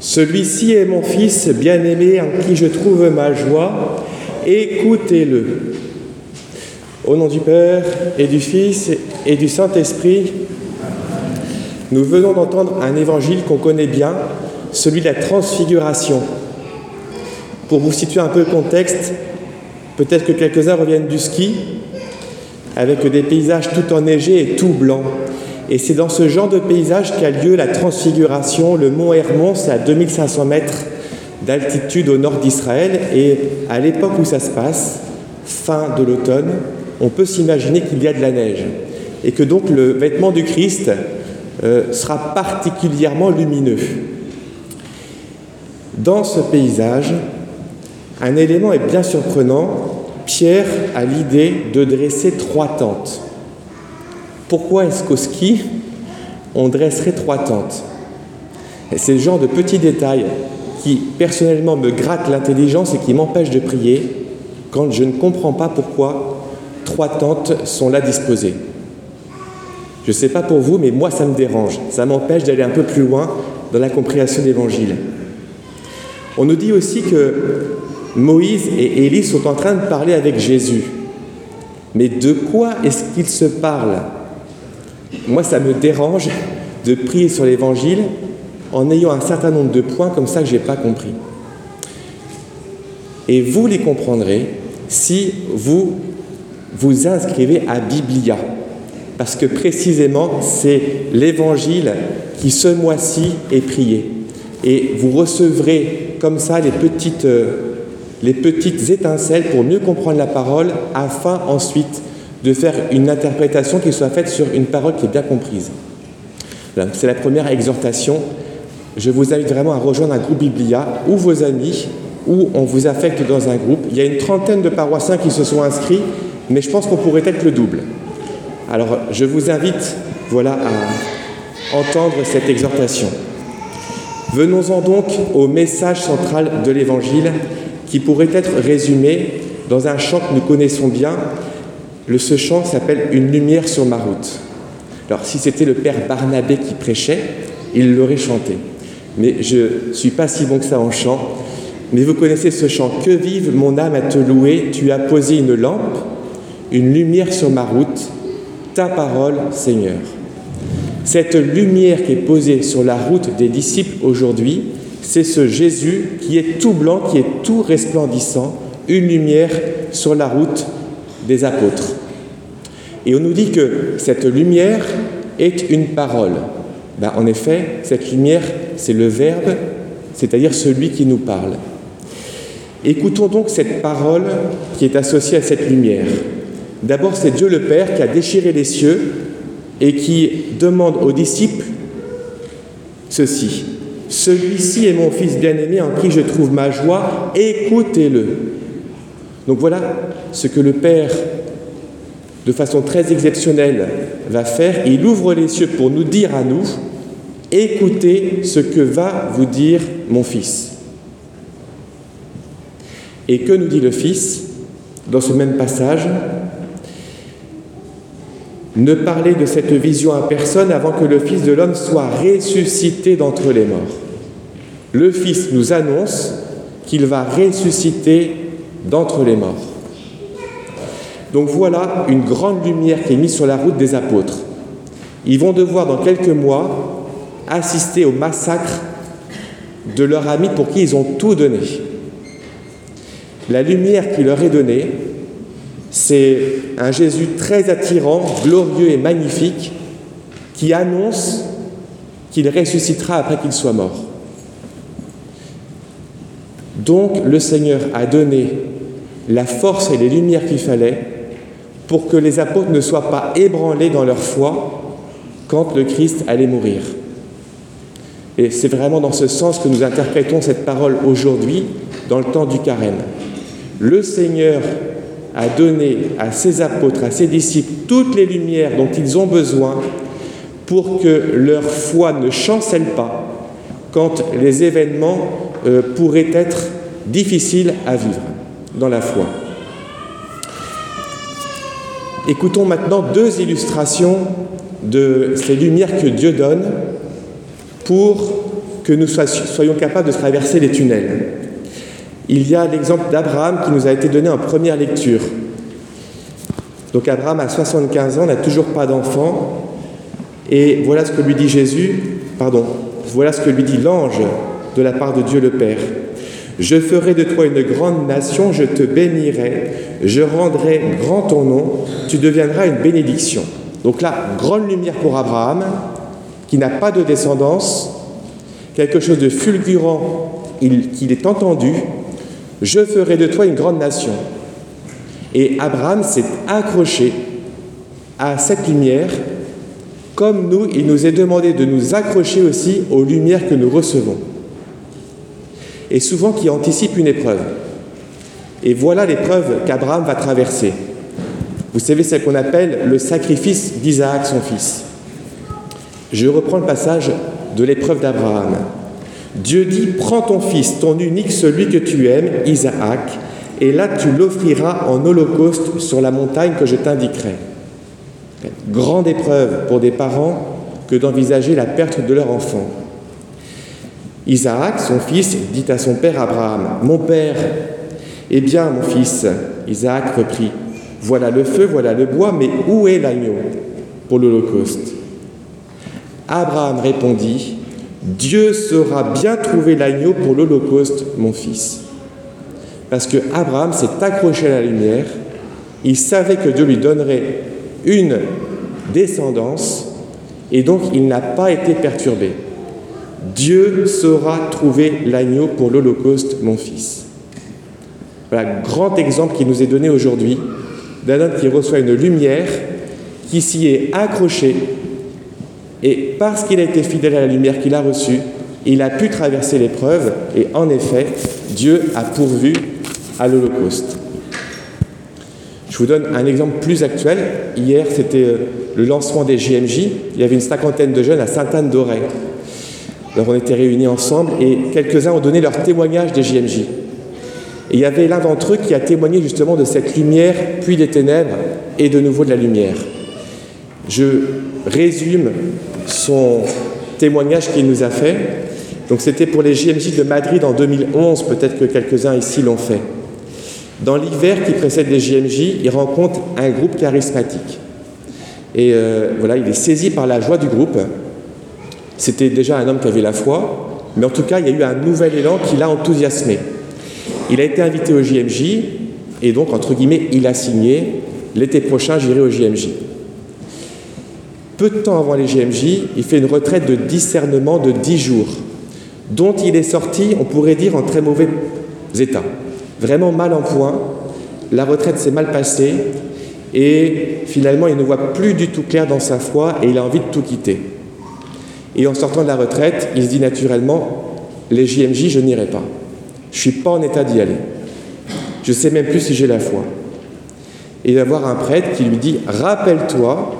Celui-ci est mon fils bien-aimé en qui je trouve ma joie. Écoutez-le. Au nom du Père et du Fils et du Saint-Esprit, nous venons d'entendre un évangile qu'on connaît bien, celui de la transfiguration. Pour vous situer un peu le contexte, peut-être que quelques-uns reviennent du ski, avec des paysages tout enneigés et tout blancs. Et c'est dans ce genre de paysage qu'a lieu la transfiguration. Le mont Hermon, c'est à 2500 mètres d'altitude au nord d'Israël. Et à l'époque où ça se passe, fin de l'automne, on peut s'imaginer qu'il y a de la neige. Et que donc le vêtement du Christ euh, sera particulièrement lumineux. Dans ce paysage, un élément est bien surprenant. Pierre a l'idée de dresser trois tentes. Pourquoi est-ce qu'au ski, on dresserait trois tentes C'est le genre de petits détails qui, personnellement, me grattent l'intelligence et qui m'empêchent de prier quand je ne comprends pas pourquoi trois tentes sont là disposées. Je ne sais pas pour vous, mais moi, ça me dérange. Ça m'empêche d'aller un peu plus loin dans la compréhension de l'Évangile. On nous dit aussi que Moïse et Élie sont en train de parler avec Jésus. Mais de quoi est-ce qu'ils se parlent? Moi, ça me dérange de prier sur l'Évangile en ayant un certain nombre de points comme ça que je n'ai pas compris. Et vous les comprendrez si vous vous inscrivez à Biblia. Parce que précisément, c'est l'Évangile qui ce mois-ci est prié. Et vous recevrez comme ça les petites, euh, les petites étincelles pour mieux comprendre la parole, afin ensuite de faire une interprétation qui soit faite sur une parole qui est bien comprise. C'est la première exhortation. Je vous invite vraiment à rejoindre un groupe Biblia ou vos amis, ou on vous affecte dans un groupe. Il y a une trentaine de paroissiens qui se sont inscrits, mais je pense qu'on pourrait être le double. Alors je vous invite voilà, à entendre cette exhortation. Venons-en donc au message central de l'Évangile qui pourrait être résumé dans un chant que nous connaissons bien. Le, ce chant s'appelle Une lumière sur ma route. Alors si c'était le père Barnabé qui prêchait, il l'aurait chanté. Mais je ne suis pas si bon que ça en chant. Mais vous connaissez ce chant. Que vive mon âme à te louer, tu as posé une lampe, une lumière sur ma route, ta parole, Seigneur. Cette lumière qui est posée sur la route des disciples aujourd'hui, c'est ce Jésus qui est tout blanc, qui est tout resplendissant, une lumière sur la route des apôtres. Et on nous dit que cette lumière est une parole. Ben, en effet, cette lumière, c'est le Verbe, c'est-à-dire celui qui nous parle. Écoutons donc cette parole qui est associée à cette lumière. D'abord, c'est Dieu le Père qui a déchiré les cieux et qui demande aux disciples ceci. Celui-ci est mon Fils bien-aimé en qui je trouve ma joie, écoutez-le. Donc voilà ce que le Père, de façon très exceptionnelle, va faire. Il ouvre les cieux pour nous dire à nous, écoutez ce que va vous dire mon Fils. Et que nous dit le Fils dans ce même passage ne parlez de cette vision à personne avant que le Fils de l'homme soit ressuscité d'entre les morts. Le Fils nous annonce qu'il va ressusciter d'entre les morts. Donc voilà une grande lumière qui est mise sur la route des apôtres. Ils vont devoir dans quelques mois assister au massacre de leur ami pour qui ils ont tout donné. La lumière qui leur est donnée, c'est un Jésus très attirant, glorieux et magnifique, qui annonce qu'il ressuscitera après qu'il soit mort. Donc le Seigneur a donné la force et les lumières qu'il fallait pour que les apôtres ne soient pas ébranlés dans leur foi quand le Christ allait mourir. Et c'est vraiment dans ce sens que nous interprétons cette parole aujourd'hui, dans le temps du carême. Le Seigneur a donné à ses apôtres, à ses disciples, toutes les lumières dont ils ont besoin pour que leur foi ne chancelle pas quand les événements euh, pourraient être difficiles à vivre dans la foi. Écoutons maintenant deux illustrations de ces lumières que Dieu donne pour que nous soyons capables de traverser les tunnels. Il y a l'exemple d'Abraham qui nous a été donné en première lecture. Donc Abraham a 75 ans, n'a toujours pas d'enfant, et voilà ce que lui dit Jésus, pardon, voilà ce que lui dit l'ange de la part de Dieu le Père. Je ferai de toi une grande nation, je te bénirai, je rendrai grand ton nom, tu deviendras une bénédiction. Donc là, grande lumière pour Abraham, qui n'a pas de descendance, quelque chose de fulgurant qu'il est entendu, je ferai de toi une grande nation. Et Abraham s'est accroché à cette lumière, comme nous, il nous est demandé de nous accrocher aussi aux lumières que nous recevons et souvent qui anticipe une épreuve. Et voilà l'épreuve qu'Abraham va traverser. Vous savez, celle qu'on appelle le sacrifice d'Isaac, son fils. Je reprends le passage de l'épreuve d'Abraham. Dieu dit, prends ton fils, ton unique, celui que tu aimes, Isaac, et là tu l'offriras en holocauste sur la montagne que je t'indiquerai. Grande épreuve pour des parents que d'envisager la perte de leur enfant. Isaac, son fils, dit à son père Abraham, Mon père, eh bien, mon fils, Isaac reprit, Voilà le feu, voilà le bois, mais où est l'agneau pour l'Holocauste? Abraham répondit, Dieu saura bien trouver l'agneau pour l'Holocauste, mon fils. Parce que Abraham s'est accroché à la lumière, il savait que Dieu lui donnerait une descendance, et donc il n'a pas été perturbé. Dieu saura trouver l'agneau pour l'Holocauste, mon fils. Voilà, grand exemple qui nous est donné aujourd'hui d'un homme qui reçoit une lumière, qui s'y est accroché, et parce qu'il a été fidèle à la lumière qu'il a reçue, il a pu traverser l'épreuve, et en effet, Dieu a pourvu à l'Holocauste. Je vous donne un exemple plus actuel. Hier, c'était euh, le lancement des JMJ. Il y avait une cinquantaine de jeunes à Sainte-Anne-d'Auray. Alors on était réunis ensemble et quelques-uns ont donné leur témoignage des JMJ. Et il y avait l'un d'entre eux qui a témoigné justement de cette lumière, puis des ténèbres, et de nouveau de la lumière. Je résume son témoignage qu'il nous a fait. Donc c'était pour les JMJ de Madrid en 2011, peut-être que quelques-uns ici l'ont fait. Dans l'hiver qui précède les JMJ, il rencontre un groupe charismatique. Et euh, voilà, il est saisi par la joie du groupe, c'était déjà un homme qui avait la foi, mais en tout cas, il y a eu un nouvel élan qui l'a enthousiasmé. Il a été invité au JMJ, et donc, entre guillemets, il a signé l'été prochain, j'irai au JMJ. Peu de temps avant les JMJ, il fait une retraite de discernement de 10 jours, dont il est sorti, on pourrait dire, en très mauvais état. Vraiment mal en point. La retraite s'est mal passée et finalement, il ne voit plus du tout clair dans sa foi et il a envie de tout quitter. Et en sortant de la retraite, il se dit naturellement, les JMJ, je n'irai pas. Je ne suis pas en état d'y aller. Je ne sais même plus si j'ai la foi. Et il va voir un prêtre qui lui dit, rappelle-toi,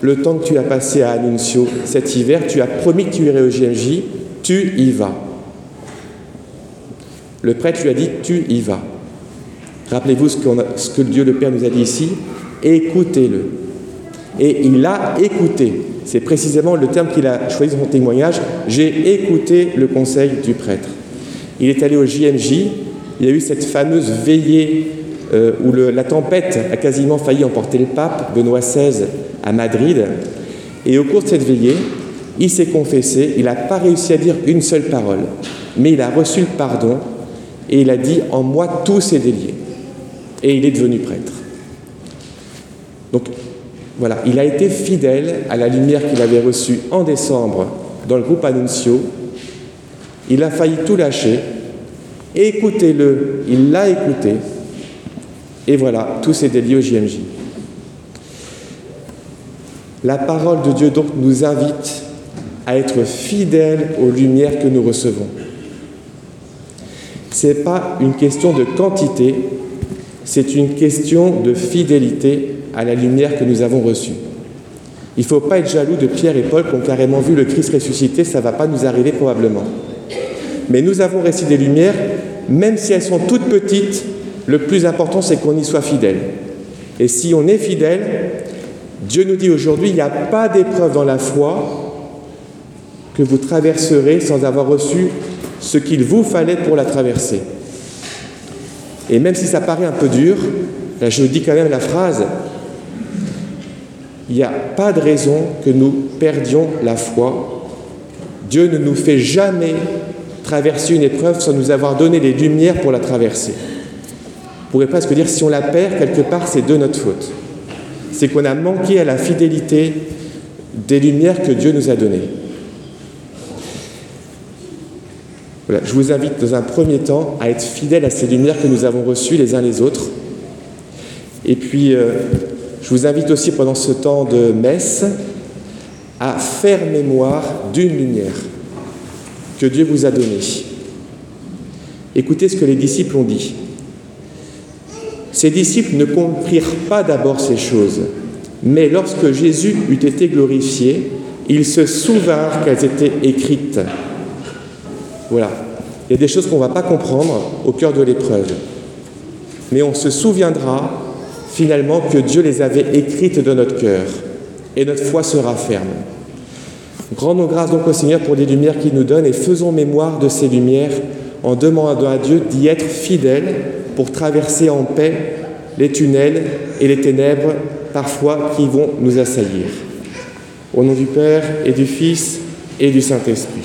le temps que tu as passé à Annuncio cet hiver, tu as promis que tu irais au JMJ, tu y vas. Le prêtre lui a dit, tu y vas. Rappelez-vous ce, que Dieu le Père nous a dit ici, écoutez-le. Et il a écouté. C'est précisément le terme qu'il a choisi dans son témoignage. J'ai écouté le conseil du prêtre. Il est allé au JMJ. Il y a eu cette fameuse veillée euh, où la tempête a quasiment failli emporter le pape, Benoît XVI, à Madrid. Et au cours de cette veillée, il s'est confessé. Il n'a pas réussi à dire une seule parole. Mais il a reçu le pardon et il a dit En moi, tout s'est délié. Et il est devenu prêtre. Donc, voilà, il a été fidèle à la lumière qu'il avait reçue en décembre dans le groupe Annuncio. Il a failli tout lâcher. Écoutez-le, il l'a écouté. Et voilà, tout s'est délié au JMJ. La parole de Dieu donc nous invite à être fidèles aux lumières que nous recevons. Ce n'est pas une question de quantité, c'est une question de fidélité à la lumière que nous avons reçue. Il ne faut pas être jaloux de Pierre et Paul qui ont carrément vu le Christ ressuscité, ça ne va pas nous arriver probablement. Mais nous avons reçu des lumières, même si elles sont toutes petites, le plus important c'est qu'on y soit fidèle. Et si on est fidèle, Dieu nous dit aujourd'hui, il n'y a pas d'épreuve dans la foi que vous traverserez sans avoir reçu ce qu'il vous fallait pour la traverser. Et même si ça paraît un peu dur, là je dis quand même la phrase, il n'y a pas de raison que nous perdions la foi. Dieu ne nous fait jamais traverser une épreuve sans nous avoir donné les lumières pour la traverser. On pourrait presque dire si on la perd quelque part, c'est de notre faute. C'est qu'on a manqué à la fidélité des lumières que Dieu nous a données. Je vous invite dans un premier temps à être fidèle à ces lumières que nous avons reçues les uns les autres. Et puis, euh, je vous invite aussi pendant ce temps de messe à faire mémoire d'une lumière que Dieu vous a donnée. Écoutez ce que les disciples ont dit. Ces disciples ne comprirent pas d'abord ces choses, mais lorsque Jésus eut été glorifié, ils se souvinrent qu'elles étaient écrites. Voilà. Il y a des choses qu'on ne va pas comprendre au cœur de l'épreuve. Mais on se souviendra finalement que Dieu les avait écrites dans notre cœur. Et notre foi sera ferme. Rendons grâce donc au Seigneur pour les lumières qu'il nous donne et faisons mémoire de ces lumières en demandant à Dieu d'y être fidèle pour traverser en paix les tunnels et les ténèbres parfois qui vont nous assaillir. Au nom du Père et du Fils et du Saint-Esprit.